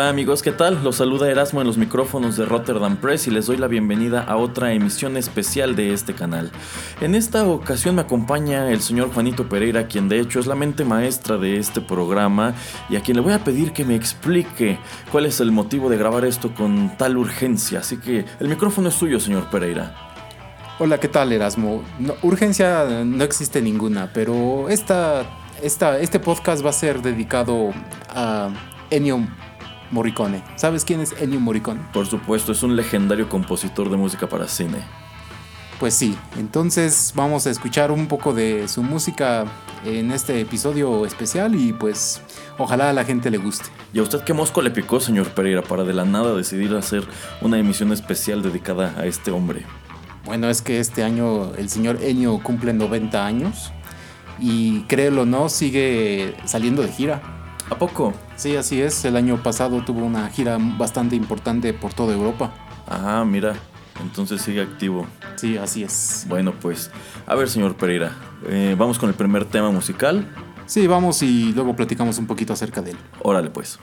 Hola amigos, ¿qué tal? Los saluda Erasmo en los micrófonos de Rotterdam Press y les doy la bienvenida a otra emisión especial de este canal. En esta ocasión me acompaña el señor Juanito Pereira, quien de hecho es la mente maestra de este programa y a quien le voy a pedir que me explique cuál es el motivo de grabar esto con tal urgencia. Así que el micrófono es suyo, señor Pereira. Hola, ¿qué tal Erasmo? urgencia no existe ninguna, pero esta, esta, este podcast va a ser dedicado a Ennio Morricone. ¿Sabes quién es Ennio Morricone? Por supuesto, es un legendario compositor de música para cine. Pues sí, entonces vamos a escuchar un poco de su música en este episodio especial y pues ojalá a la gente le guste. ¿Y a usted qué mosco le picó, señor Pereira, para de la nada decidir hacer una emisión especial dedicada a este hombre? Bueno, es que este año el señor Ennio cumple 90 años y créelo o no, sigue saliendo de gira. ¿A poco? Sí, así es. El año pasado tuvo una gira bastante importante por toda Europa. Ah, mira. Entonces sigue activo. Sí, así es. Bueno, pues, a ver, señor Pereira, eh, vamos con el primer tema musical. Sí, vamos y luego platicamos un poquito acerca de él. Órale, pues.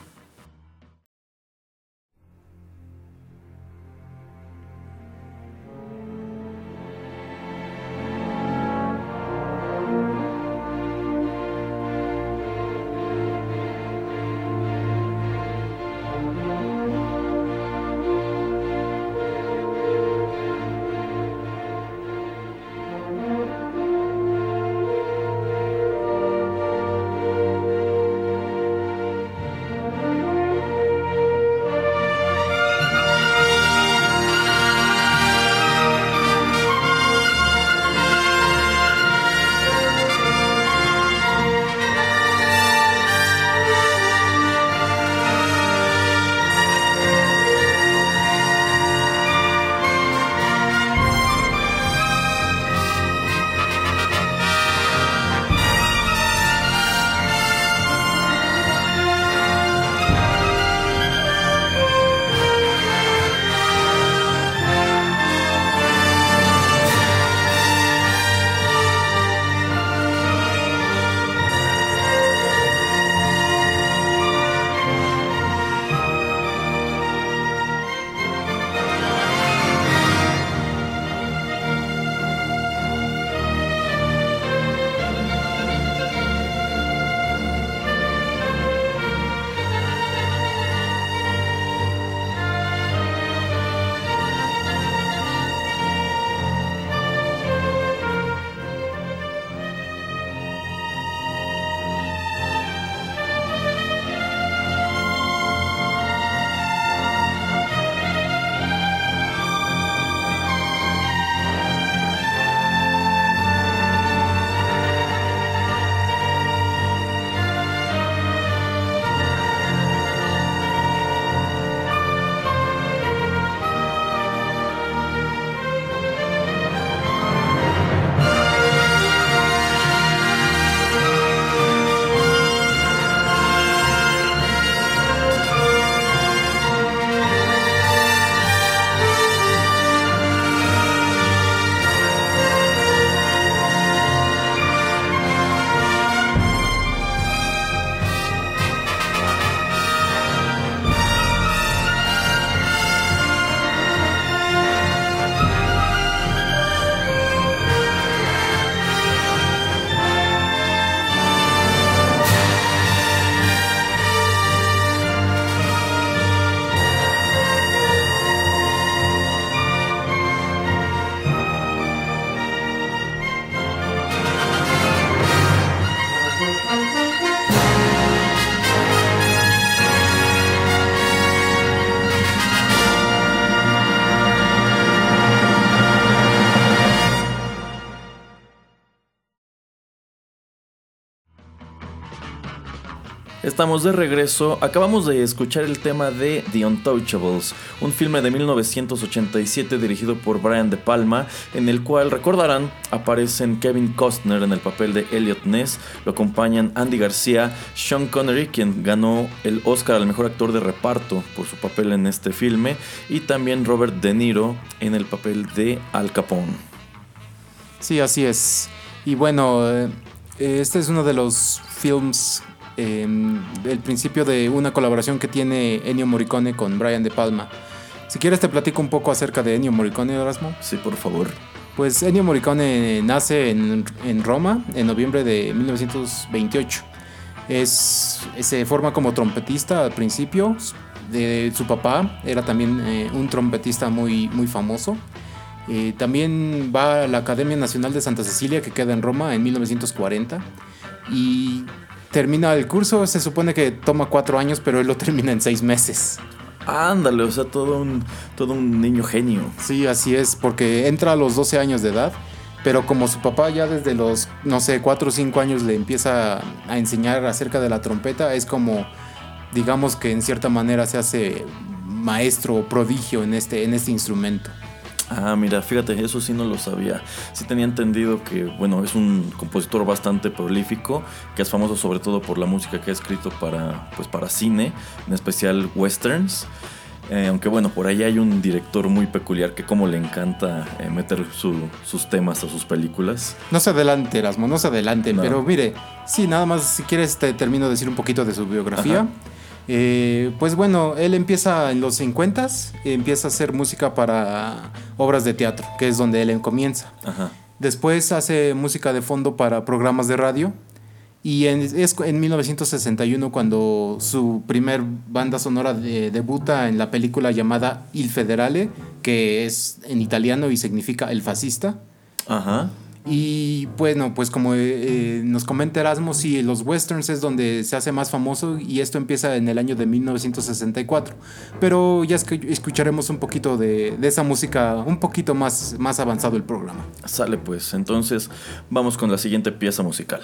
Estamos de regreso. Acabamos de escuchar el tema de The Untouchables, un filme de 1987 dirigido por Brian De Palma, en el cual recordarán aparecen Kevin Costner en el papel de Elliot Ness, lo acompañan Andy García, Sean Connery, quien ganó el Oscar al mejor actor de reparto por su papel en este filme, y también Robert De Niro en el papel de Al Capone. Sí, así es. Y bueno, eh, este es uno de los films el principio de una colaboración que tiene Ennio Morricone con Brian De Palma. Si quieres te platico un poco acerca de Ennio Morricone, Erasmo. Sí, por favor. Pues Ennio Morricone nace en, Roma en noviembre de 1928. Es, se forma como trompetista al principio. De, su papá era también eh, un trompetista muy, muy famoso. Eh, también va a la Academia Nacional de Santa Cecilia que queda en Roma en 1940 y termina el curso, se supone que toma cuatro años, pero él lo termina en seis meses. Ándale, o sea, todo un, todo un niño genio. Sí, así es, porque entra a los 12 años de edad, pero como su papá ya desde los, no sé, cuatro o cinco años le empieza a enseñar acerca de la trompeta, es como, digamos que en cierta manera se hace maestro o prodigio en este, en este instrumento. Ah, mira, fíjate, eso sí no lo sabía. Sí tenía entendido que, bueno, es un compositor bastante prolífico, que es famoso sobre todo por la música que ha escrito para, pues, para cine, en especial westerns. Eh, aunque bueno, por ahí hay un director muy peculiar que como le encanta eh, meter sus temas a sus películas. No se adelante, Erasmo, no se adelante, pero mire, sí, nada más si quieres te termino de decir un poquito de su biografía. Eh, pues bueno, él empieza en los 50, empieza a hacer música para obras de teatro, que es donde él comienza. Después hace música de fondo para programas de radio. Y es en 1961 cuando su primer banda sonora debuta en la película llamada Il Federale, que es en italiano y significa el fascista. Ajá. Y bueno, pues como eh, eh, nos comenta Erasmo, sí, los westerns es donde se hace más famoso y esto empieza en el año de 1964. Pero ya escucharemos un poquito de, de, esa música, un poquito más, más avanzado el programa. Sale pues, entonces vamos con la siguiente pieza musical.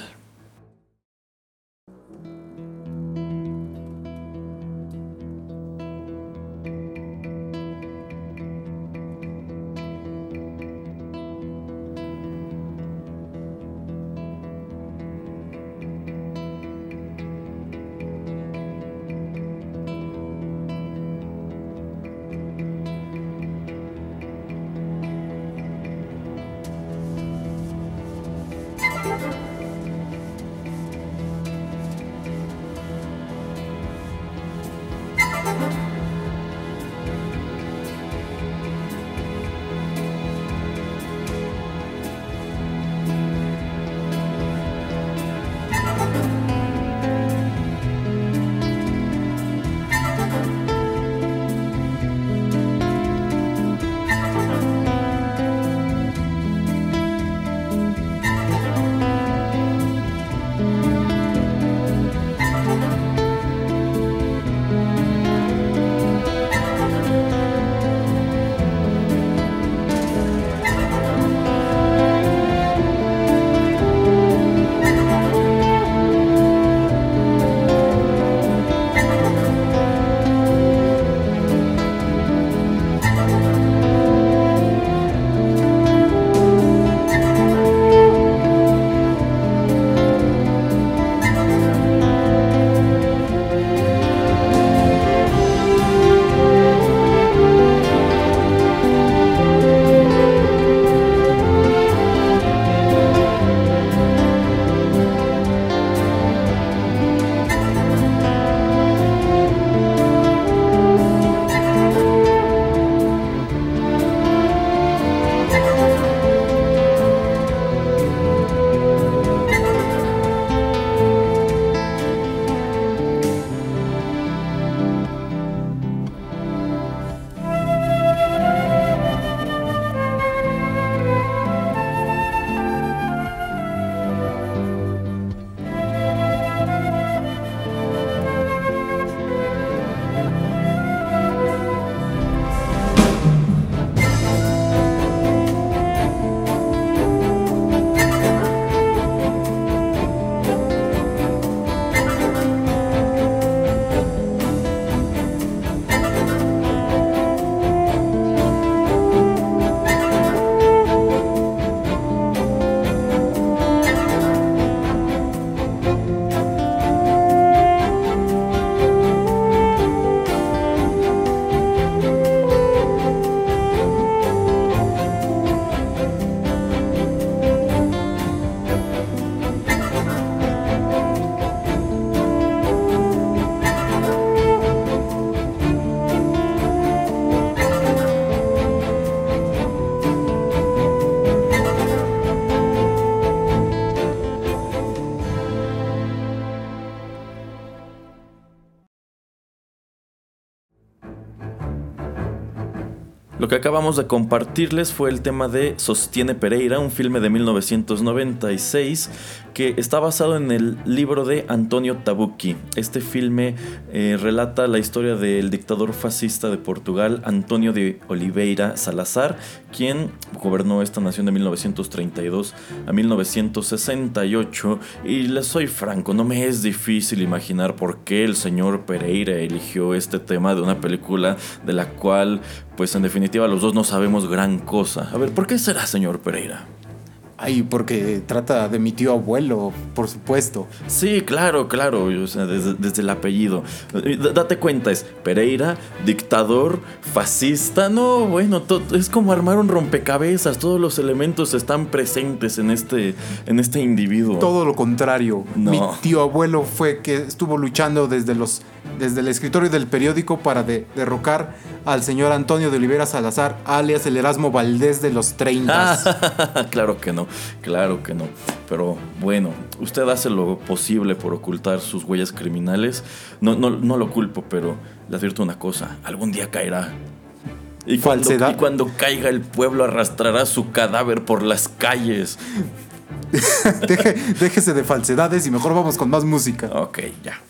Que acabamos de compartirles fue el tema de Sostiene Pereira, un filme de 1996 que está basado en el libro de Antonio Tabucchi. Este filme eh, relata la historia del dictador fascista de Portugal, Antonio de Oliveira Salazar, quien gobernó esta nación de 1932 a 1968. Y les soy franco, no me es difícil imaginar por qué el señor Pereira eligió este tema de una película de la cual, pues en definitiva, los dos no sabemos gran cosa. A ver, ¿por qué será, señor Pereira? Ay, porque trata de mi tío abuelo, por supuesto. Sí, claro, claro, o sea, desde, el apellido. Date cuenta, es Pereira, dictador, fascista. No, bueno, es como armar un rompecabezas. Todos los elementos están presentes en este, en este individuo. Todo lo contrario. Mi tío abuelo fue que estuvo luchando desde los desde el escritorio del periódico para derrocar al señor Antonio de Olivera Salazar, alias el Erasmo Valdés de los 30. claro que no, claro que no. Pero bueno, usted hace lo posible por ocultar sus huellas criminales. No, no, no lo culpo, pero le advierto una cosa, algún día caerá. Y cuando, y cuando caiga el pueblo arrastrará su cadáver por las calles. déjese de falsedades y mejor vamos con más música. Ok, ya.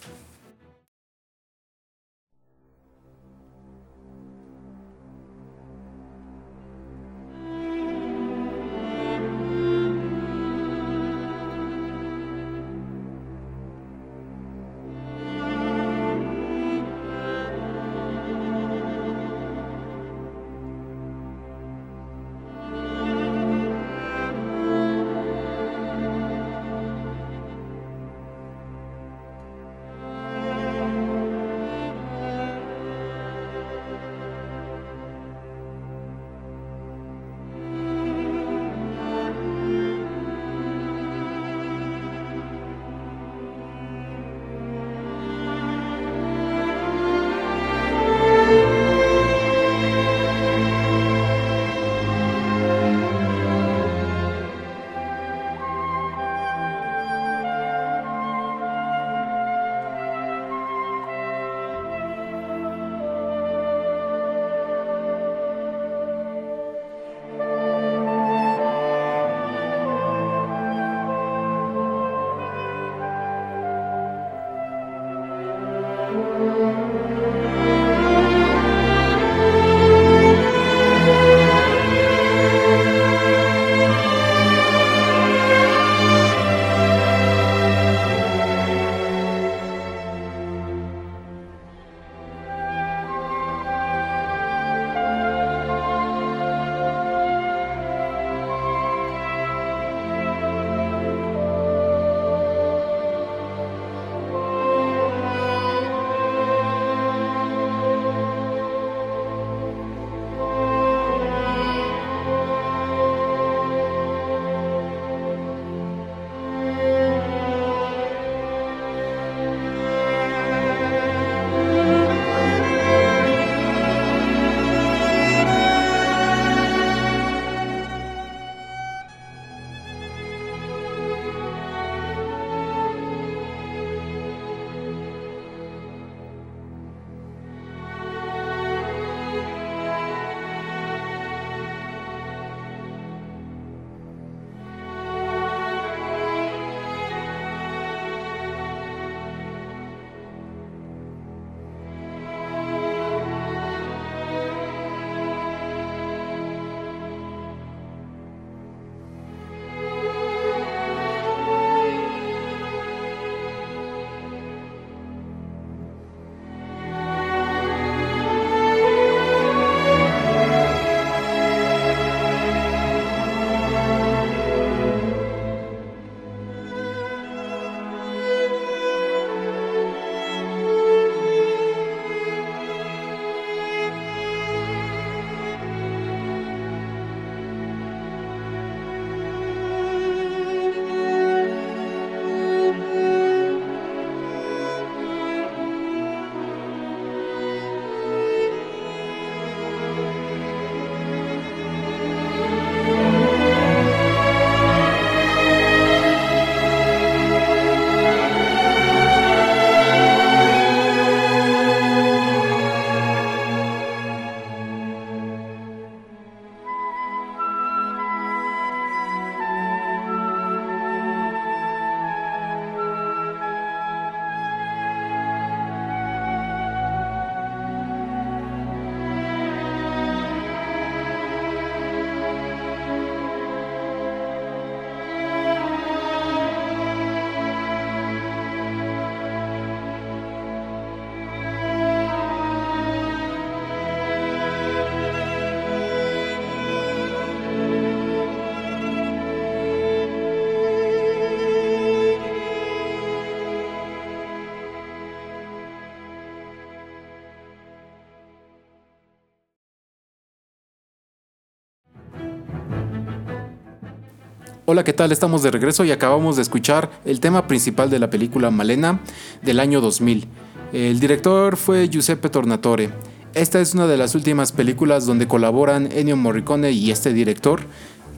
Hola, ¿qué tal? Estamos de regreso y acabamos de escuchar el tema principal de la película Malena del año 2000. El director fue Giuseppe Tornatore. Esta es una de las últimas películas donde colaboran Ennio Morricone y este director,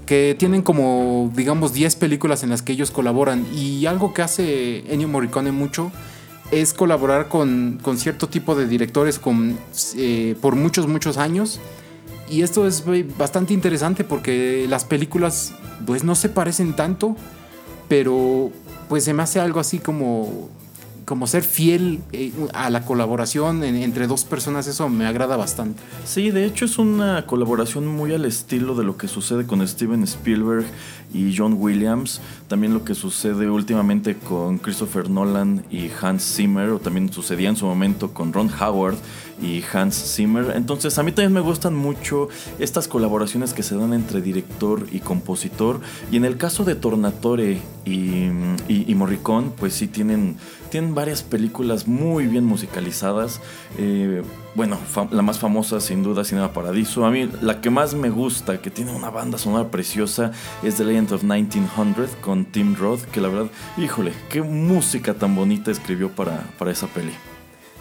que tienen como, digamos, 10 películas en las que ellos colaboran. Y algo que hace Ennio Morricone mucho es colaborar con, con cierto tipo de directores con, eh, por muchos, muchos años. Y esto es bastante interesante porque las películas pues no se parecen tanto, pero pues se me hace algo así como como ser fiel eh, a la colaboración entre dos personas, eso me agrada bastante. Sí, de hecho es una colaboración muy al estilo de lo que sucede con Steven Spielberg y John Williams, también lo que sucede últimamente con Christopher Nolan y Hans Zimmer, o también sucedía en su momento con Ron Howard y Hans Zimmer. Entonces a mí también me gustan mucho estas colaboraciones que se dan entre director y compositor. Y en el caso de Tornatore y, y, Morricone, pues sí tienen, tienen varias películas muy bien musicalizadas. Eh, bueno, la más famosa sin duda Cinema Paradiso. A mí la que más me gusta, que tiene una banda sonora preciosa, es The Legend of 1900 con Tim Roth, que la verdad, híjole, qué música tan bonita escribió para, para esa peli.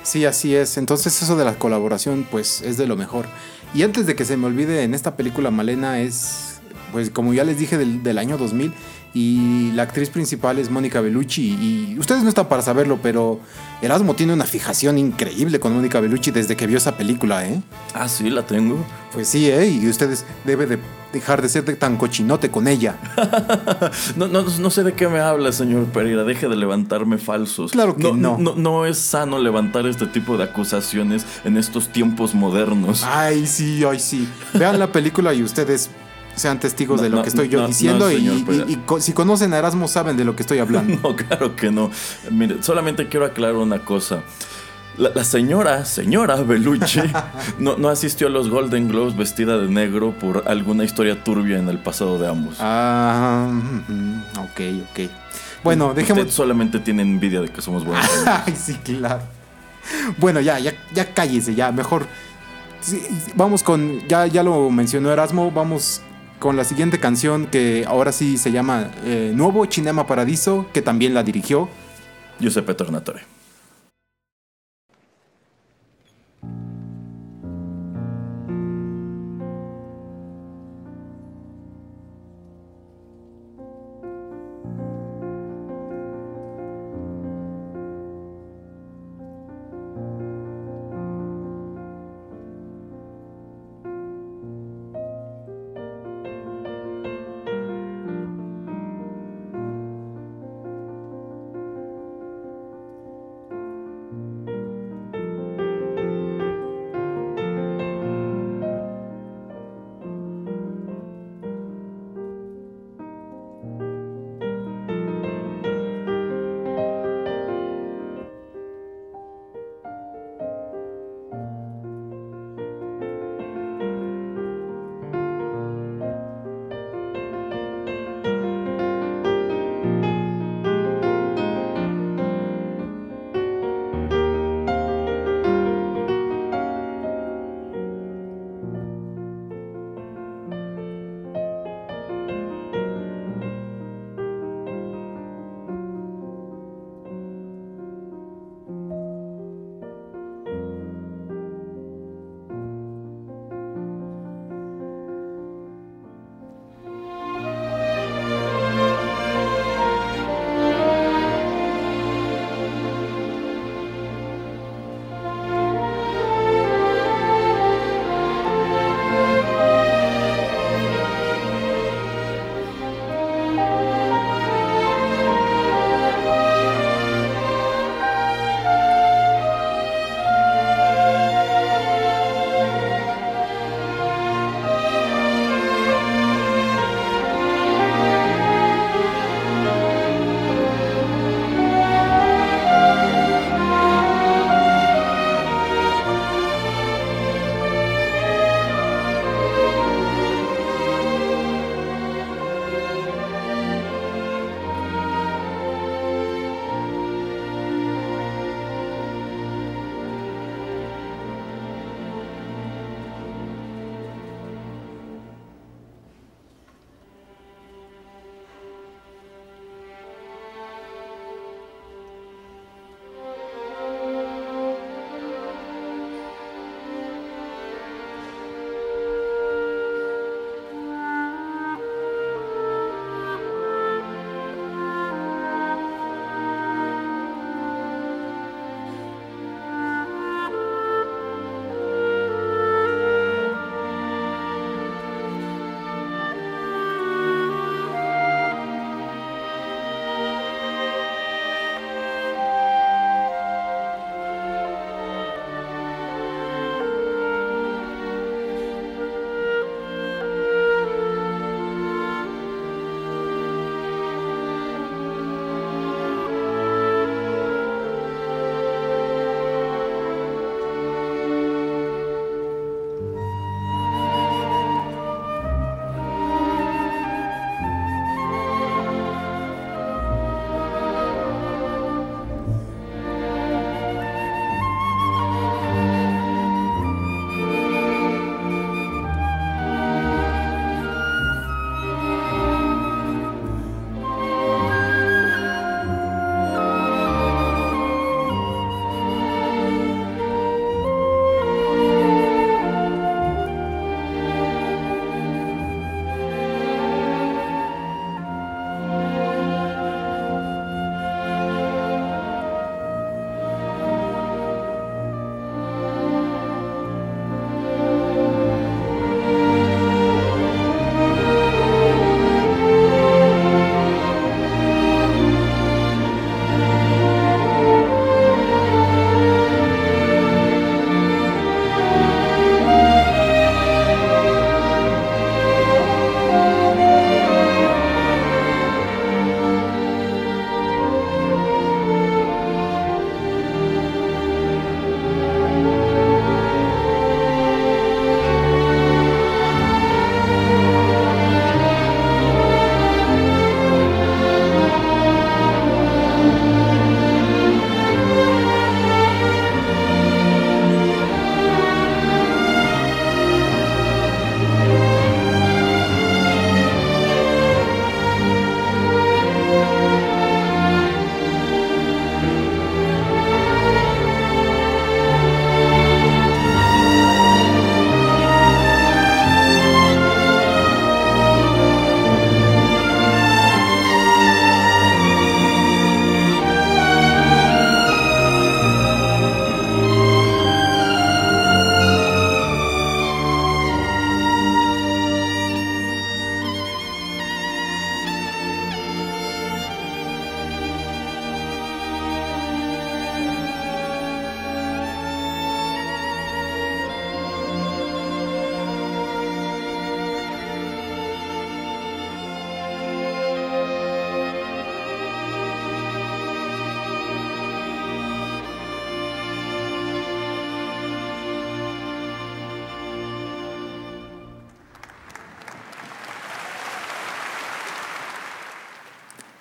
Sí, así es. Entonces eso de la colaboración pues es de lo mejor. Y antes de que se me olvide, en esta película Malena es, pues como ya les dije, del, del año 2000 y la actriz principal es Mónica Bellucci. Y ustedes no están para saberlo, pero Erasmo tiene una fijación increíble con Mónica Bellucci desde que vio esa película, ¿eh? Ah, sí, la tengo. Pues sí, ¿eh? Y ustedes deben de dejar de ser tan cochinote con ella. no, no, no, sé de qué me habla, señor Pereira. Deje de levantarme falsos. Claro que no, no. No, es sano levantar este tipo de acusaciones en estos tiempos modernos. Ay, sí, ay, sí. Vean la película y ustedes sean testigos de lo que estoy yo diciendo y, si conocen a Erasmo saben de lo que estoy hablando. No, claro que no. Mire, solamente quiero aclarar una cosa. La, señora, señora Belucci, no, no, asistió a los Golden Globes vestida de negro por alguna historia turbia en el pasado de ambos. Ah, ok, ok. Bueno, dejemos. Usted solamente tiene envidia de que somos buenos. Ay, sí, claro. Bueno, ya, ya, ya cállese, ya. Mejor. vamos con. Ya, ya lo mencionó Erasmo. Vamos con la siguiente canción que ahora sí se llama eh, Nuevo Cinema Paradiso, que también la dirigió Giuseppe Tornatore.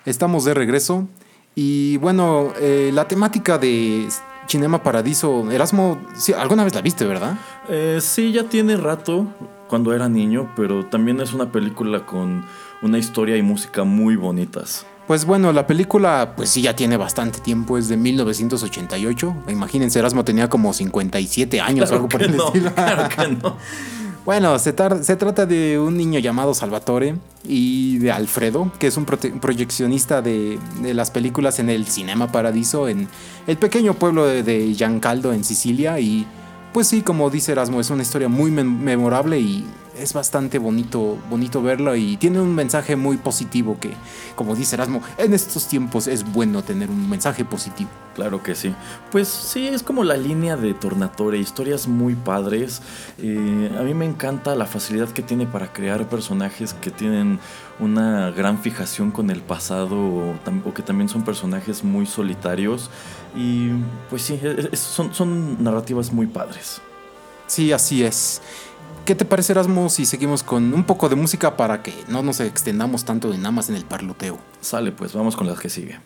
Estamos de regreso y bueno, eh, la temática de Cinema Paradiso, Erasmo, sí, alguna vez la viste, ¿verdad? Eh, sí, ya tiene rato cuando era niño, pero también es una película con una historia y música muy bonitas. Pues bueno, la película pues sí ya tiene bastante tiempo, es de 1988. Imagínense, Erasmo tenía como 57 años o algo por el no, estilo. Claro que no. Bueno, se, trata de un niño llamado Salvatore y de Alfredo, que es un proyeccionista de, de las películas en el Cinema Paradiso, en el pequeño pueblo de, de Giancaldo, en Sicilia. Y pues sí, como dice Erasmo, es una historia muy mem- memorable y es bastante bonito, bonito verlo y tiene un mensaje muy positivo que, como dice Erasmo, en estos tiempos es bueno tener un mensaje positivo. Claro que sí. Pues sí, es como la línea de Tornatore, historias muy padres. Eh, a mí me encanta la facilidad que tiene para crear personajes que tienen una gran fijación con el pasado o, o que también son personajes muy solitarios. Y pues sí, es- es- son, son narrativas muy padres. Sí, así es. ¿Qué te parece, Erasmo, si seguimos con un poco de música para que no nos extendamos tanto de nada más en el parloteo? Sale, pues vamos con las que sigue.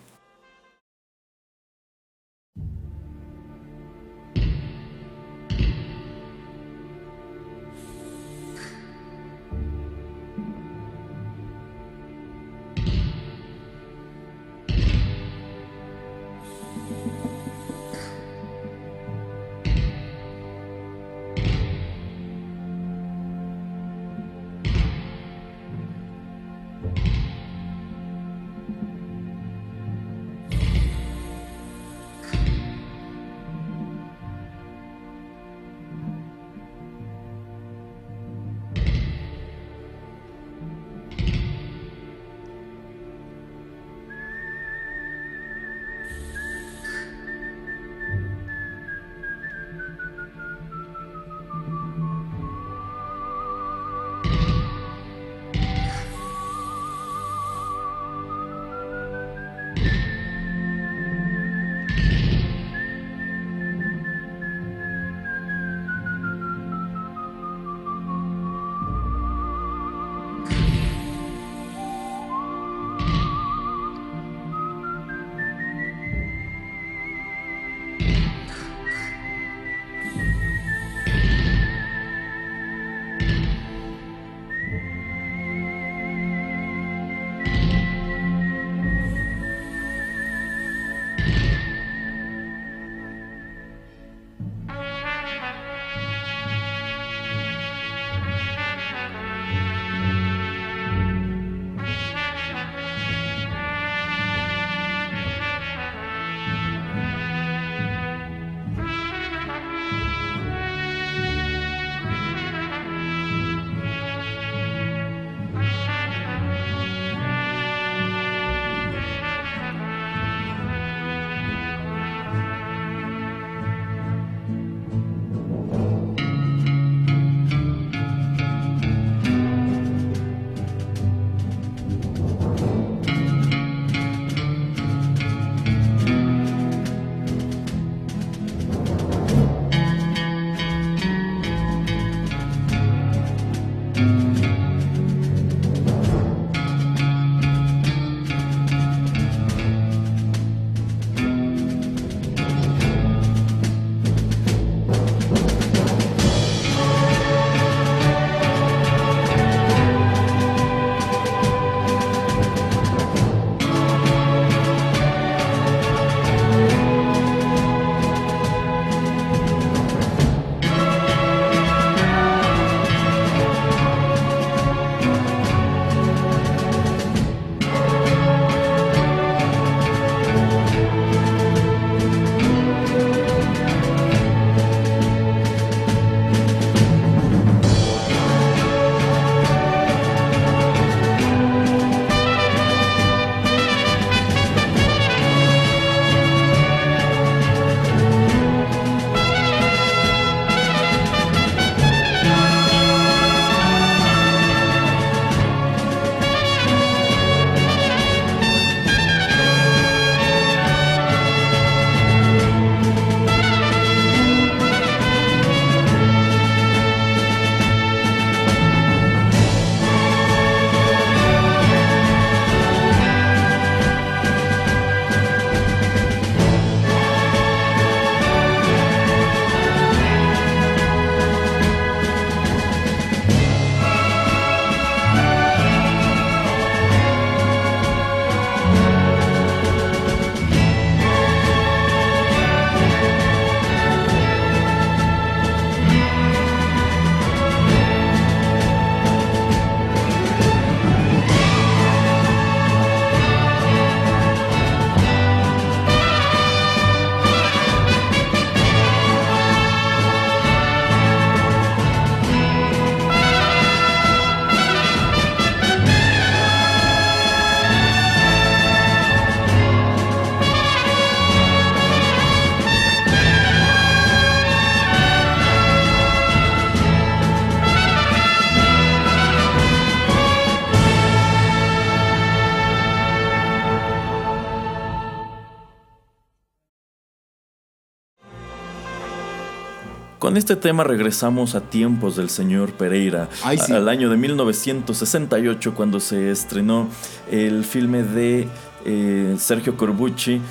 Con este tema regresamos a tiempos del señor Pereira, Ay, sí. a- al año de 1968 cuando se estrenó el filme de eh, Sergio Corbucci,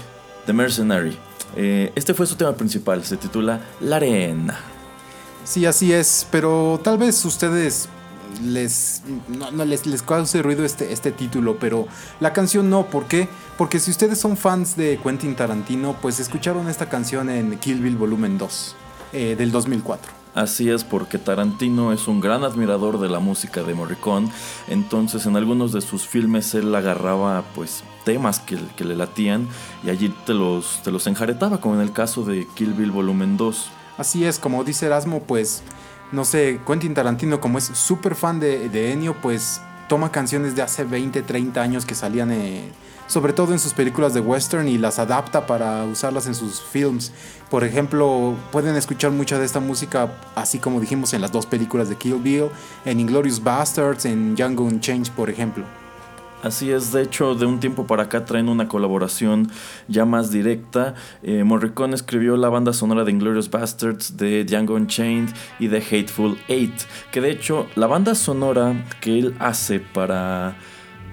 The Mercenary. Eh, este fue su tema principal, se titula La Arena. Sí, así es, pero tal vez ustedes les no, no les, les cause ruido este, este título, pero la canción no, ¿por qué? Porque si ustedes son fans de Quentin Tarantino, pues escucharon esta canción en Kill Bill Volumen 2 eh, del 2004. Así es, porque Tarantino es un gran admirador de la música de Morricone, entonces en algunos de sus filmes él agarraba pues temas que, que le latían y allí te los, te los enjaretaba, como en el caso de Kill Bill Volumen 2. Así es, como dice Erasmo, pues, no sé, Quentin Tarantino, como es súper fan de, de Ennio, pues toma canciones de hace 20, 30 años que salían, eh, sobre todo en sus películas de western, y las adapta para usarlas en sus films. Por ejemplo, pueden escuchar mucha de esta música, así como dijimos en las dos películas de Kill Bill, en Inglorious Bastards, en Django Unchained, por ejemplo. Así es, de hecho, de un tiempo para acá traen una colaboración ya más directa. Eh, Morricone escribió la banda sonora de Inglorious Bastards, de Django Unchained y de Hateful Eight. Que de hecho, la banda sonora que él hace para,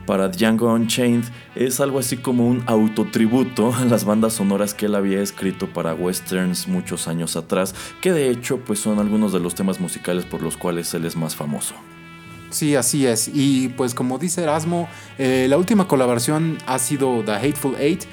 para Django Unchained es algo así como un autotributo a las bandas sonoras que él había escrito para westerns muchos años atrás. Que de hecho, pues son algunos de los temas musicales por los cuales él es más famoso. Sí, así es. Y pues como dice Erasmo, eh, la última colaboración ha sido The Hateful Eight,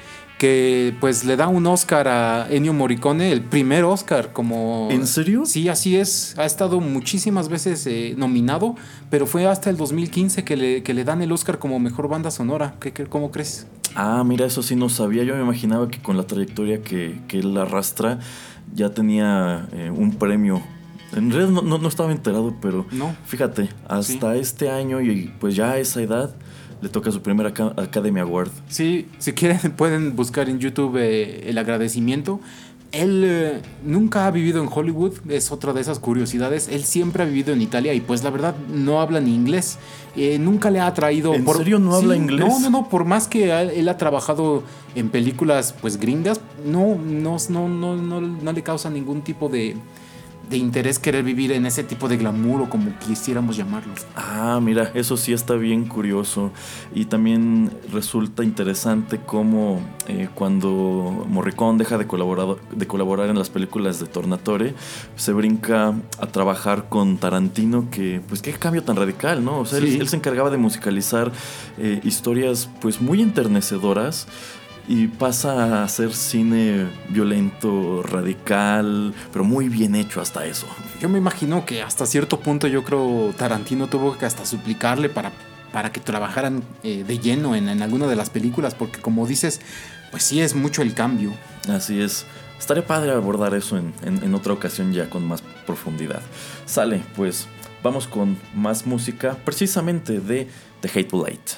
que pues le da un Oscar a Ennio Morricone, el primer Oscar como... ¿En serio? Sí, así es. Ha estado muchísimas veces eh, nominado, pero fue hasta el 2015 que le, que le dan el Oscar como mejor banda sonora. ¿Qué, qué- cómo crees? Ah, mira, eso sí no sabía. Yo me imaginaba que con la trayectoria que, que él arrastra ya tenía eh, un premio. En realidad no, no- no estaba enterado, pero No. fíjate, hasta este año y pues ya a esa edad le toca su primer Aca- Academy Award. Sí, si quieren pueden buscar en YouTube eh, el agradecimiento. Él eh, nunca ha vivido en Hollywood, es otra de esas curiosidades. Él siempre ha vivido en Italia y pues la verdad no habla ni inglés. Eh, nunca le ha traído... ¿En serio no habla inglés? No, no, no, por más que él ha trabajado en películas pues gringas, no, no, no, no, no, no le causa ningún tipo de, de interés querer vivir en ese tipo de glamour o como quisiéramos llamarlo. Ah, mira, eso sí está bien curioso. Y también resulta interesante cómo eh, cuando Morricone deja de colaborar, de colaborar en las películas de Tornatore, se brinca a trabajar con Tarantino, que pues qué cambio tan radical, ¿no? O sea, él, se encargaba de musicalizar eh, historias pues muy enternecedoras. Y pasa a hacer cine violento, radical, pero muy bien hecho hasta eso. Yo me imagino que hasta cierto punto yo creo Tarantino tuvo que hasta suplicarle para, para que trabajaran eh, de lleno en, en alguna de las películas, porque como dices, pues sí es mucho el cambio. Así es. Estaría padre abordar eso en, en- en otra ocasión ya con más profundidad. Sale, pues vamos con más música, precisamente de The Hateful Eight.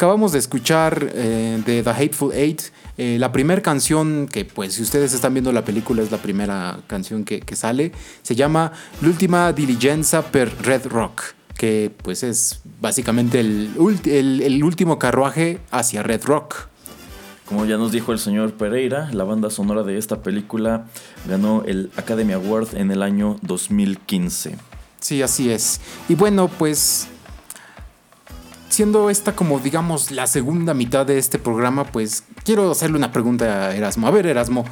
Acabamos de escuchar eh, de The Hateful Eight eh, la primera canción que, pues, si ustedes están viendo la película, es la primera canción que, que sale. Se llama L'ultima diligenza per Red Rock, que, pues, es básicamente el, el, el último carruaje hacia Red Rock. Como ya nos dijo el señor Pereira, la banda sonora de esta película ganó el Academy Award en el año 2015. Sí, así es. Y bueno, pues siendo esta como digamos la segunda mitad de este programa, pues quiero hacerle una pregunta a Erasmo. A ver, Erasmo,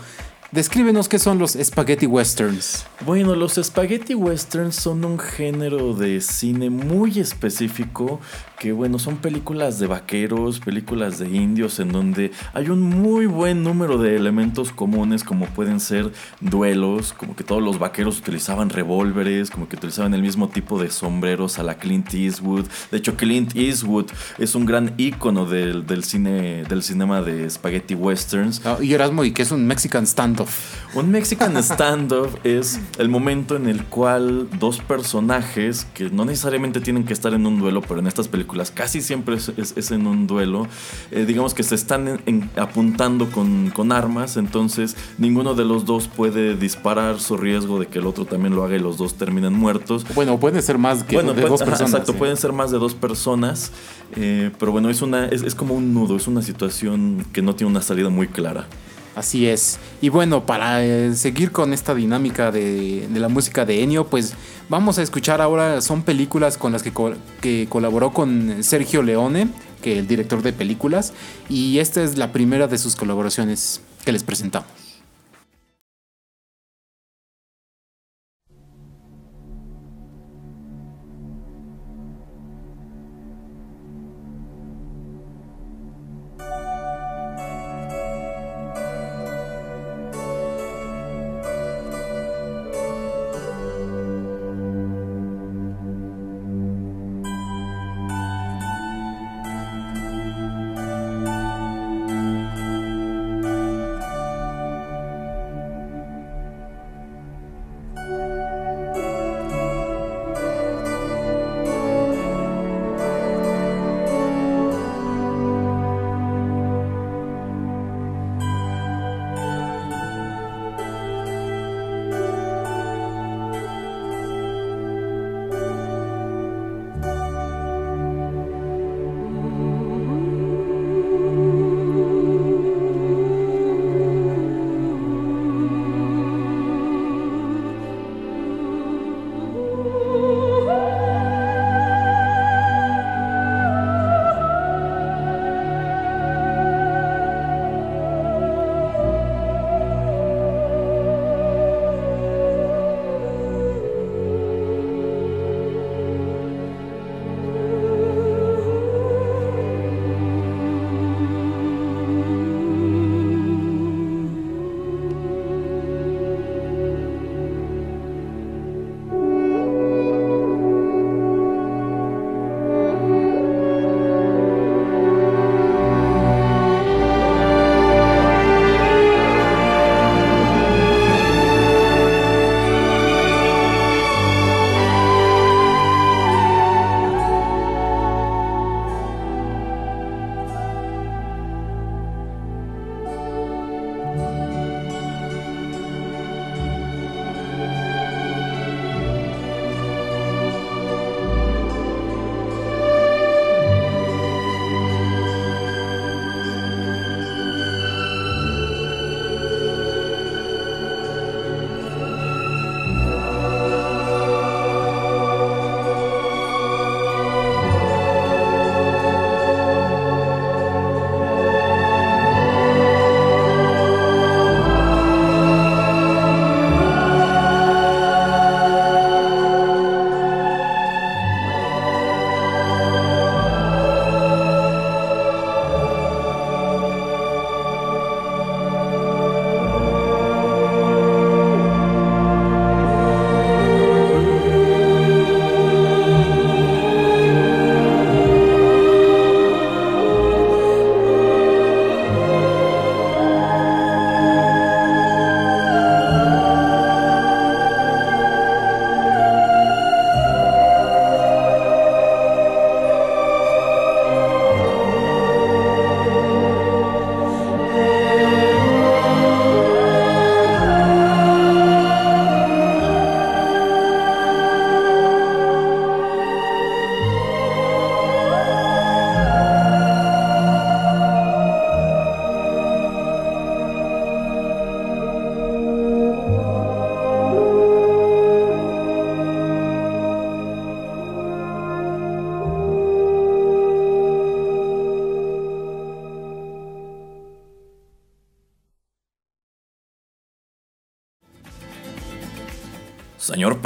descríbenos qué son los spaghetti westerns. Bueno, los spaghetti westerns son un género de cine muy específico que bueno, son películas de vaqueros, películas de indios en donde hay un muy buen número de elementos comunes como pueden ser duelos, como que todos los vaqueros utilizaban revólveres, como que utilizaban el mismo tipo de sombreros a la Clint Eastwood. De hecho, Clint Eastwood es un gran ícono del, cine, del cinema de spaghetti westerns. Ah, y Erasmo, y que es un Mexican standoff standoff. Un Mexican standoff es el momento en el cual dos personajes que no necesariamente tienen que estar en un duelo, pero en estas películas casi siempre es, en un duelo, eh, digamos que se están apuntando con, con, armas, entonces ninguno de los dos puede disparar su riesgo de que el otro también lo haga y los dos terminen muertos. Bueno, puede ser más que de dos personas. exacto, pueden ser más de dos personas, eh, pero bueno, es, una, es como un nudo, es una situación que no tiene una salida muy clara. Así es. Y bueno, para eh, seguir con esta dinámica de, la música de Ennio, pues vamos a escuchar ahora, son películas con las que, que colaboró con Sergio Leone, que es el director de películas, y esta es la primera de sus colaboraciones que les presentamos.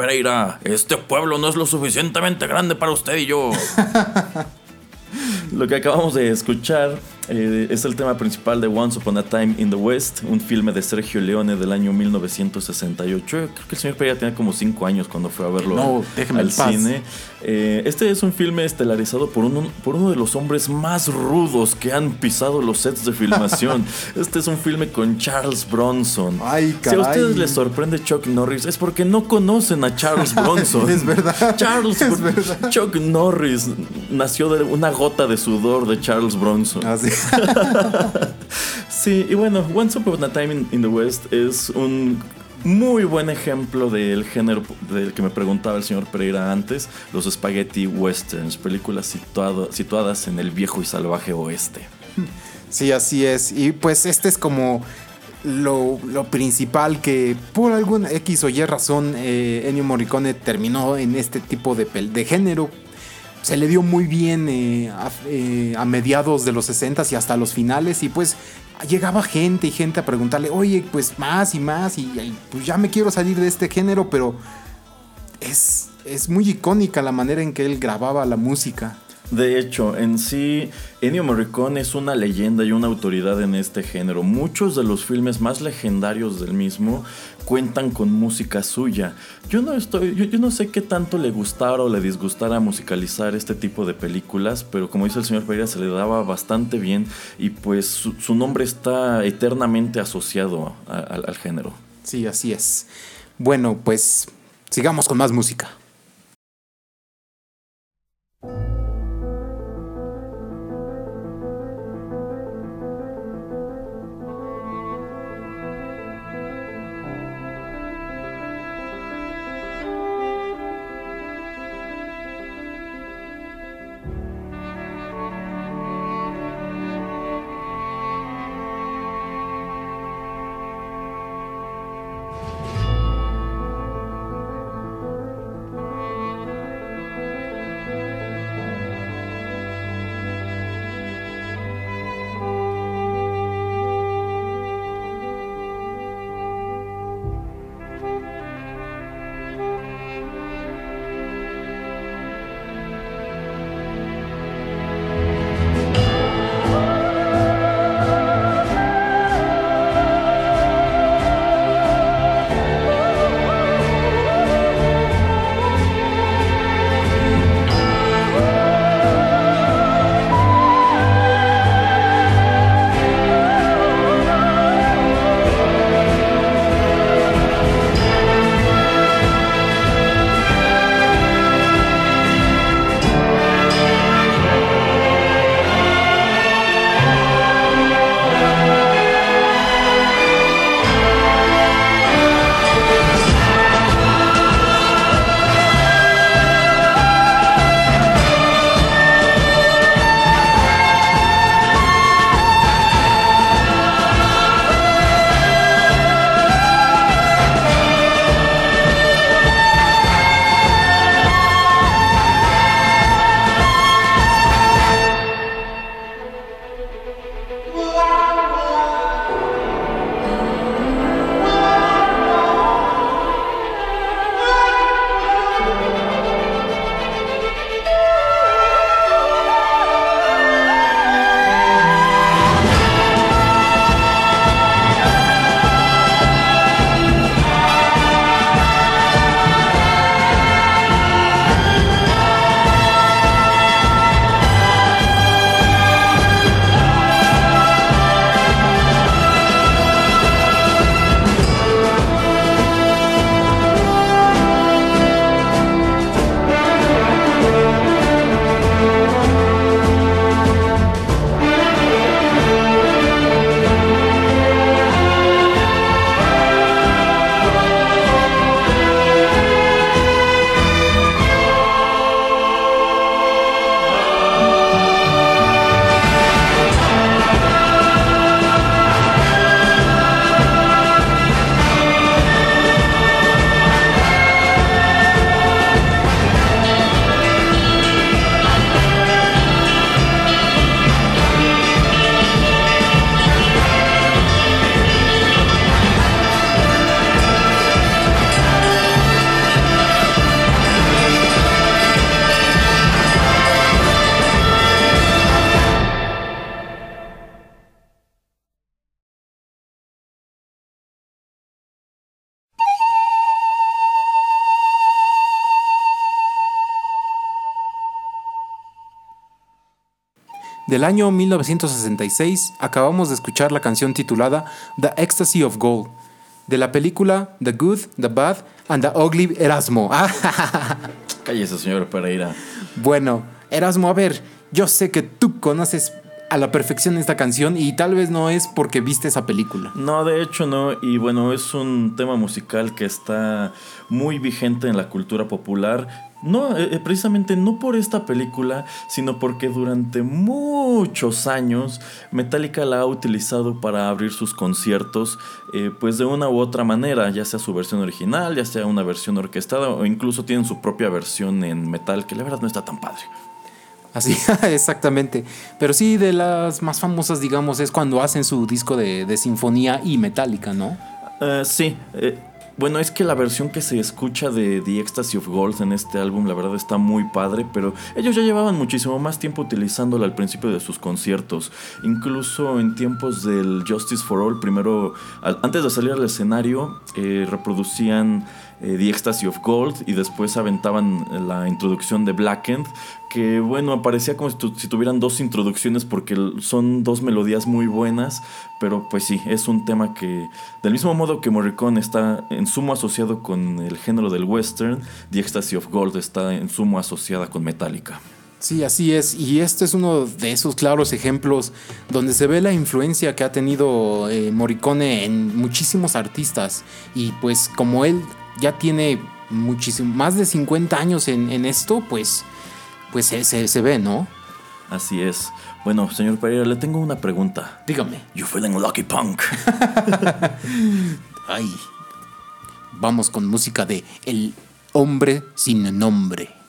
Pereira, este pueblo no es lo suficientemente grande para usted y yo. lo que acabamos de escuchar Eh, es el tema principal de Once Upon a Time in the West, un filme de Sergio Leone del año 1968. Creo que el señor Pereira tenía como 5 años cuando fue a verlo no, al cine. Eh, este es un filme estelarizado por, por uno de los hombres más rudos que han pisado los sets de filmación. este es un filme con Charles Bronson. Ay, si a ustedes les sorprende Chuck Norris, es porque no conocen a Charles Bronson. es verdad. Charles es verdad. Chuck Norris nació de una gota de sudor de Charles Bronson. Ah, sí, y bueno, Once Upon a Time in, the West es un muy buen ejemplo del género del que me preguntaba el señor Pereira antes, los spaghetti westerns, películas situadas en el viejo y salvaje oeste. Sí, así es. Y pues este es como lo, principal que por alguna X o Y razón eh, Ennio Morricone terminó en este tipo de, de género se le dio muy bien eh, eh, a, mediados de los 60 y hasta los finales y pues llegaba gente y gente a preguntarle, oye, pues más y más y, pues ya me quiero salir de este género, pero es, es muy icónica la manera en que él grababa la música. De hecho, en sí, Ennio Morricone es una leyenda y una autoridad en este género. Muchos de los filmes más legendarios del mismo cuentan con música suya. Yo no estoy, yo, no sé qué tanto le gustara o le disgustara musicalizar este tipo de películas, pero como dice el señor Pereira, se le daba bastante bien y pues su, nombre está eternamente asociado al género. Sí, así es. Bueno, pues sigamos con más música. Del año 1966 acabamos de escuchar la canción titulada The Ecstasy of Gold, de la película The Good, The Bad and The Ugly Erasmo. Cállese, señor Pereira. Bueno, Erasmo, a ver, yo sé que tú conoces a la perfección esta canción y tal vez no es porque viste esa película. No, de hecho no, y bueno, es un tema musical que está muy vigente en la cultura popular. No, eh, eh, precisamente no por esta película, sino porque durante muchos años Metallica la ha utilizado para abrir sus conciertos, eh, pues de una u otra manera, ya sea su versión original, ya sea una versión orquestada o incluso tienen su propia versión en metal, que la verdad no está tan padre. Así, exactamente. Pero sí, de las más famosas, digamos, es cuando hacen su disco de, sinfonía y metálica, ¿no? Uh, sí. Eh, bueno, es que la versión que se escucha de The Ecstasy of Gold en este álbum, la verdad está muy padre, pero ellos ya llevaban muchísimo más tiempo utilizándola al principio de sus conciertos. Incluso en tiempos del Justice for All, primero, antes de salir al escenario, eh, reproducían eh, The Ecstasy of Gold y después aventaban la introducción de Blackened, que bueno, parecía como si, tuvieran dos introducciones porque son dos melodías muy buenas, pero pues sí, es un tema que del mismo modo que Morricone está en sumo asociado con el género del western, The Ecstasy of Gold está en sumo asociada con Metallica. Sí, así es. Y este es uno de esos claros ejemplos donde se ve la influencia que ha tenido eh, Morricone en muchísimos artistas. Y pues como él ya tiene muchísimo, más de 50 años en, esto, pues, pues se, se, ve, ¿no? Así es. Bueno, señor Pereira, le tengo una pregunta. Dígame. You feeling lucky punk? Ay. Vamos con música de El hombre sin nombre.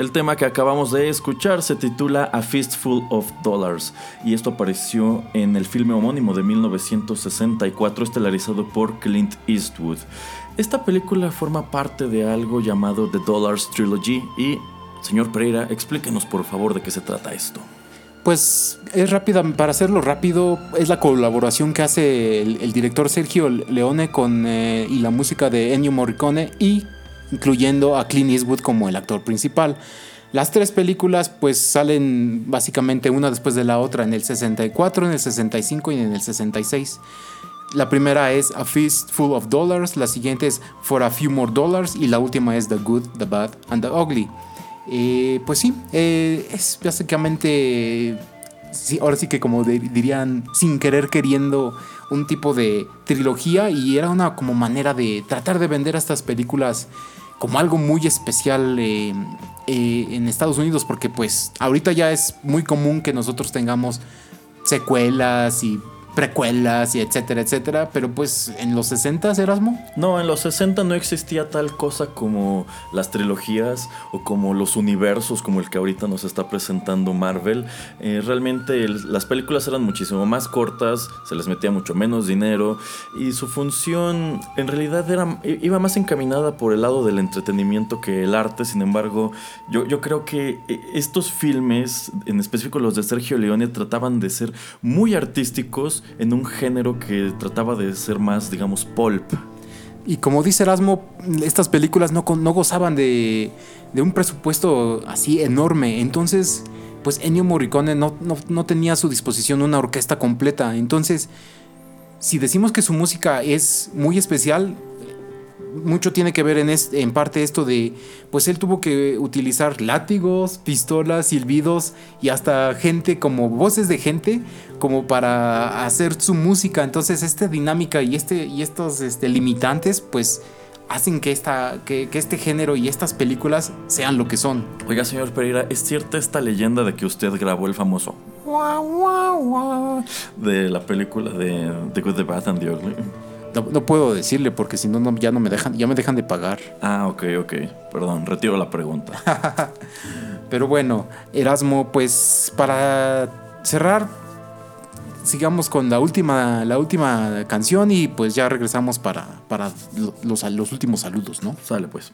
El tema que acabamos de escuchar se titula A Fistful of Dollars y esto apareció en el filme homónimo de 1964 estelarizado por Clint Eastwood. Esta película forma parte de algo llamado The Dollars Trilogy y, señor Pereira, explíquenos por favor de qué se trata esto. Pues es rápida, para hacerlo rápido, es la colaboración que hace el, director Sergio Leone con, eh, y la música de Ennio Morricone y incluyendo a Clint Eastwood como el actor principal. Las tres películas pues salen básicamente una después de la otra en el 64, en el 65 y en el 66. La primera es A Fistful of Dollars, la siguiente es For a Few More Dollars y la última es The Good, The Bad and The Ugly. Eh, pues sí, eh, es básicamente, sí, ahora sí que como dirían, sin querer queriendo un tipo de trilogía y era una como manera de tratar de vender estas películas como algo muy especial eh, eh, en Estados Unidos, porque pues ahorita ya es muy común que nosotros tengamos secuelas y precuelas y etcétera, etcétera. Pero pues en los 60 Erasmo. No, en los 60 no existía tal cosa como las trilogías o como los universos como el que ahorita nos está presentando Marvel. Eh, realmente las películas eran muchísimo más cortas, se les metía mucho menos dinero y su función en realidad era, iba más encaminada por el lado del entretenimiento que el arte. Sin embargo, yo, yo creo que eh, estos filmes, en específico los de Sergio Leone, trataban de ser muy artísticos en un género que trataba de ser más, digamos, pulp. Y como dice Erasmo, estas películas no, no gozaban de, de, un presupuesto así enorme. Entonces, pues Ennio Morricone no, no, no tenía a su disposición una orquesta completa. Entonces, si decimos que su música es muy especial, mucho tiene que ver en, en parte esto de, pues él tuvo que utilizar látigos, pistolas, silbidos y hasta gente como voces de gente como para hacer su música. Entonces esta dinámica y, este, y estos este, limitantes pues hacen que, esta, que, que, este género y estas películas sean lo que son. Oiga, señor Pereira, ¿es cierta esta leyenda de que usted grabó el famoso de la película de The Good, The Bad and The Ugly? No, puedo decirle porque si no, ya no me dejan, ya me dejan de pagar. Ah, ok, ok. Perdón, retiro la pregunta. Pero bueno, Erasmo, pues para cerrar, sigamos con la última, la última canción y pues ya regresamos para, para los, los últimos saludos, ¿no? Sale pues.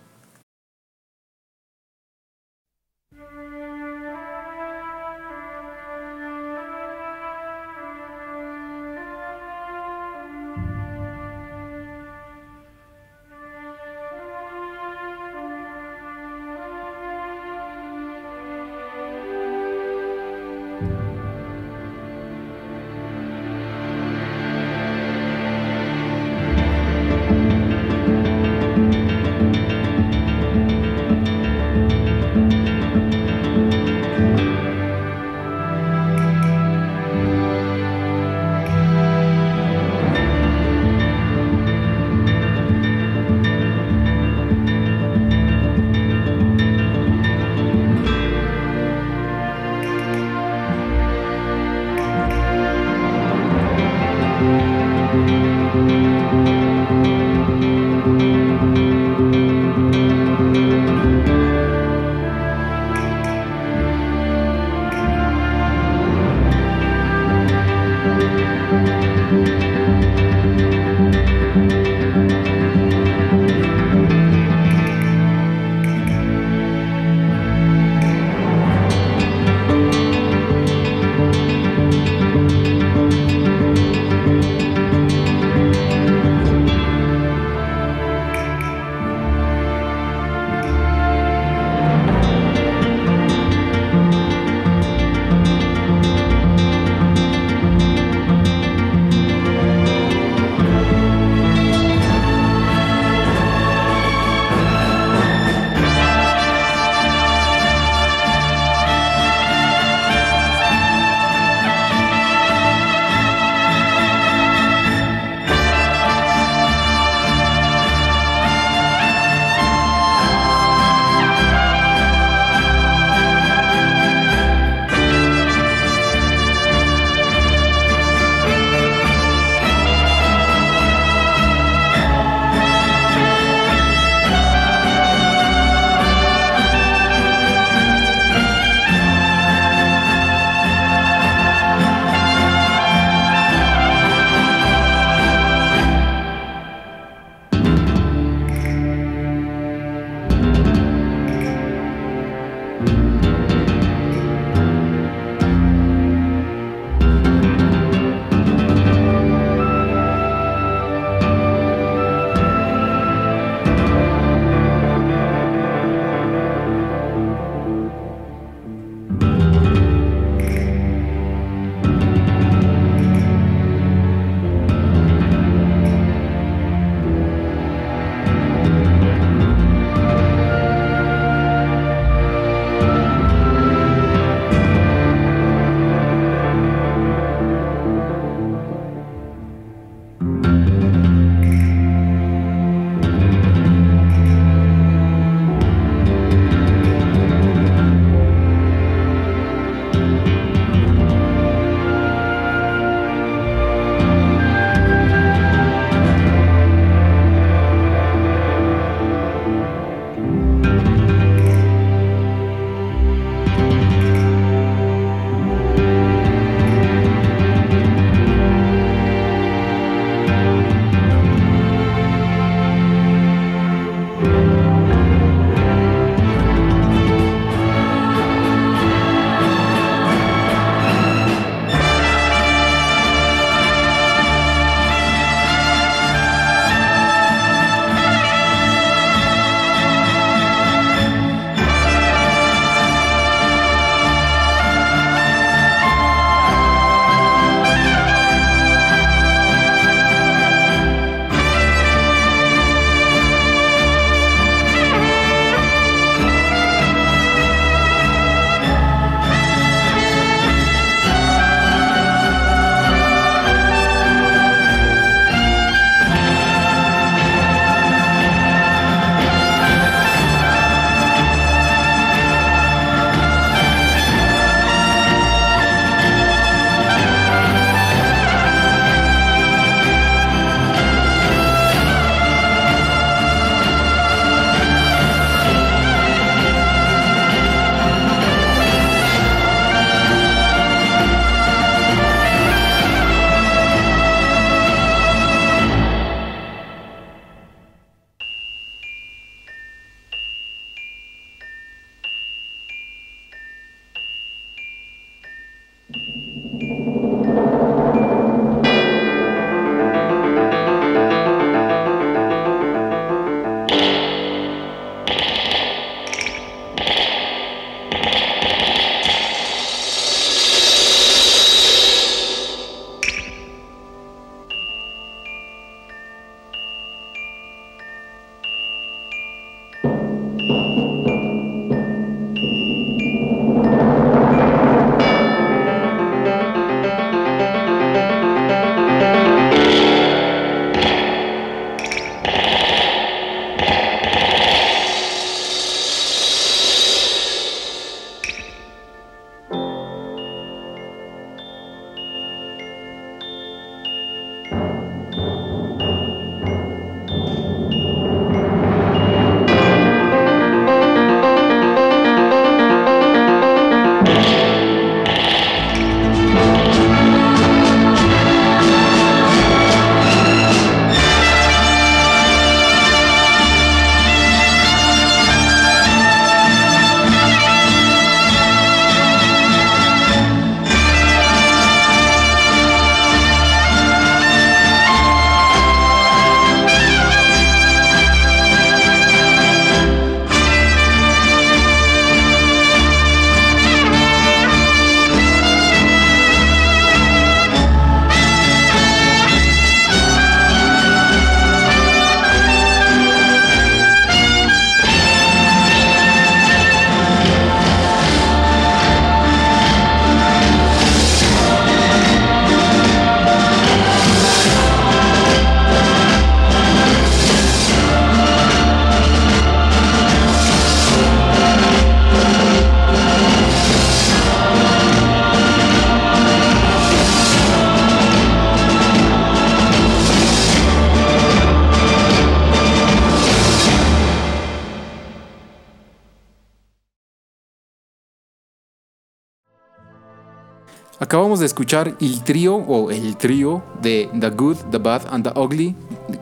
Acabamos de escuchar el trío o el trío de The Good, The Bad and The Ugly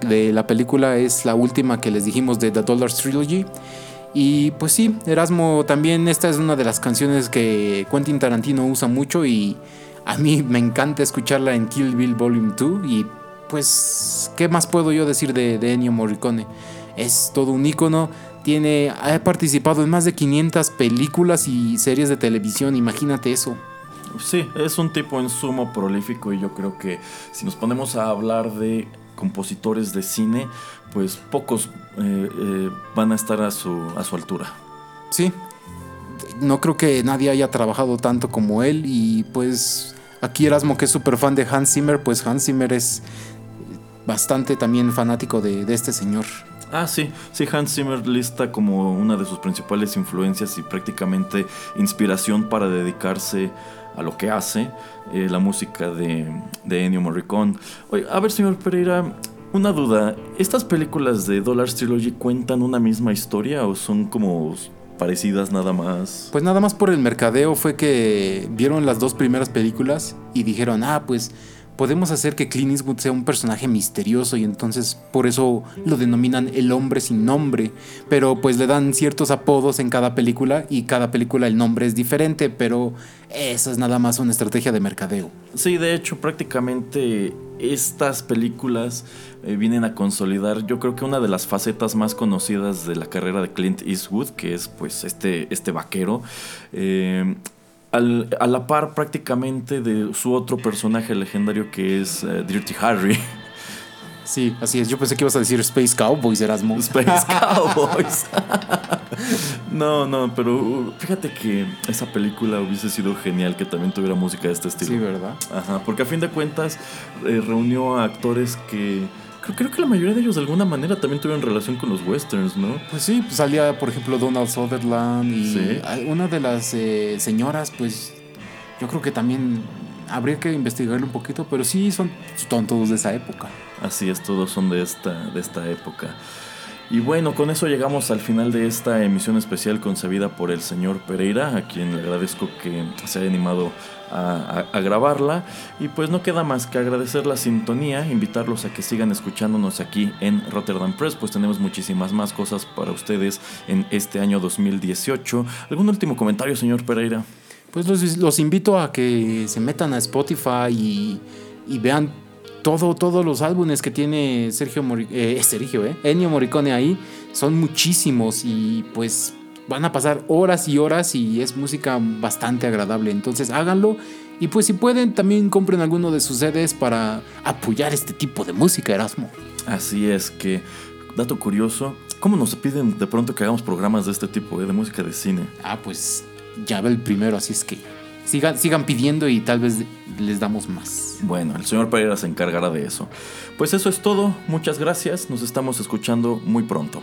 de la película es la última que les dijimos de The Dollars Trilogy. Y pues sí, Erasmo también esta es una de las canciones que Quentin Tarantino usa mucho y a mí me encanta escucharla en Kill Bill Volume 2 y pues qué más puedo yo decir de, Ennio Morricone. Es todo un ícono, tiene ha participado en más de 500 películas y series de televisión, imagínate eso. Sí, es un tipo en sumo prolífico y yo creo que si nos ponemos a hablar de compositores de cine, pues pocos eh, eh, van a estar a su, a su altura. Sí, no creo que nadie haya trabajado tanto como él y pues aquí Erasmo que es súper fan de Hans Zimmer, pues Hans Zimmer es bastante también fanático de, de este señor. Ah, sí, sí, Hans Zimmer lista como una de sus principales influencias y prácticamente inspiración para dedicarse a lo que hace eh, la música de, de Ennio Morricone. Oye, a ver, señor Pereira, una duda. ¿Estas películas de Dollars Trilogy cuentan una misma historia o son como parecidas nada más? Pues nada más por el mercadeo fue que vieron las dos primeras películas y dijeron, ah, pues podemos hacer que Clint Eastwood sea un personaje misterioso y entonces por eso lo denominan el hombre sin nombre, pero pues le dan ciertos apodos en cada película y cada película el nombre es diferente, pero eso es nada más una estrategia de mercadeo. Sí, de hecho prácticamente estas películas eh, vienen a consolidar yo creo que una de las facetas más conocidas de la carrera de Clint Eastwood, que es pues este, este vaquero. Eh, al, a la par prácticamente de su otro personaje legendario que es uh, Dirty Harry. Sí, así es. Yo pensé que ibas a decir Space Cowboys, Erasmo. Space Cowboys. no, no, pero fíjate que esa película hubiese sido genial que también tuviera música de este estilo. Sí, ¿verdad? Ajá, porque a fin de cuentas eh, reunió a actores que creo, creo, que la mayoría de ellos de alguna manera también tuvieron relación con los westerns, ¿no? Pues sí, pues salía por ejemplo Donald Sutherland y Sí. una de las eh, señoras, pues yo creo que también habría que investigarlo un poquito, pero sí son, son todos de esa época. Así es, todos son de esta, de esta época. Y bueno, con eso llegamos al final de esta emisión especial concebida por el señor Pereira, a quien le agradezco que se haya animado a- grabarla. Y pues no queda más que agradecer la sintonía, invitarlos a que sigan escuchándonos aquí en Rotterdam Press, pues tenemos muchísimas más cosas para ustedes en este año 2018. ¿Algún último comentario, señor Pereira? pues los, los invito a que se metan a Spotify y, y vean todo, todos los álbumes que tiene Sergio, Mori- eh, Sergio eh, Morricone ahí. Son muchísimos y pues van a pasar horas y horas y es música bastante agradable. Entonces háganlo y pues si pueden también compren alguno de sus CDs para apoyar este tipo de música, Erasmo. Así es que, dato curioso, ¿cómo nos piden de pronto que hagamos programas de este tipo, eh, de música de cine? Ah, pues ya ve el primero, así es que sigan, sigan pidiendo y tal vez les damos más. Bueno, el señor Pereira se encargará de eso. Pues eso es todo, muchas gracias, nos estamos escuchando muy pronto.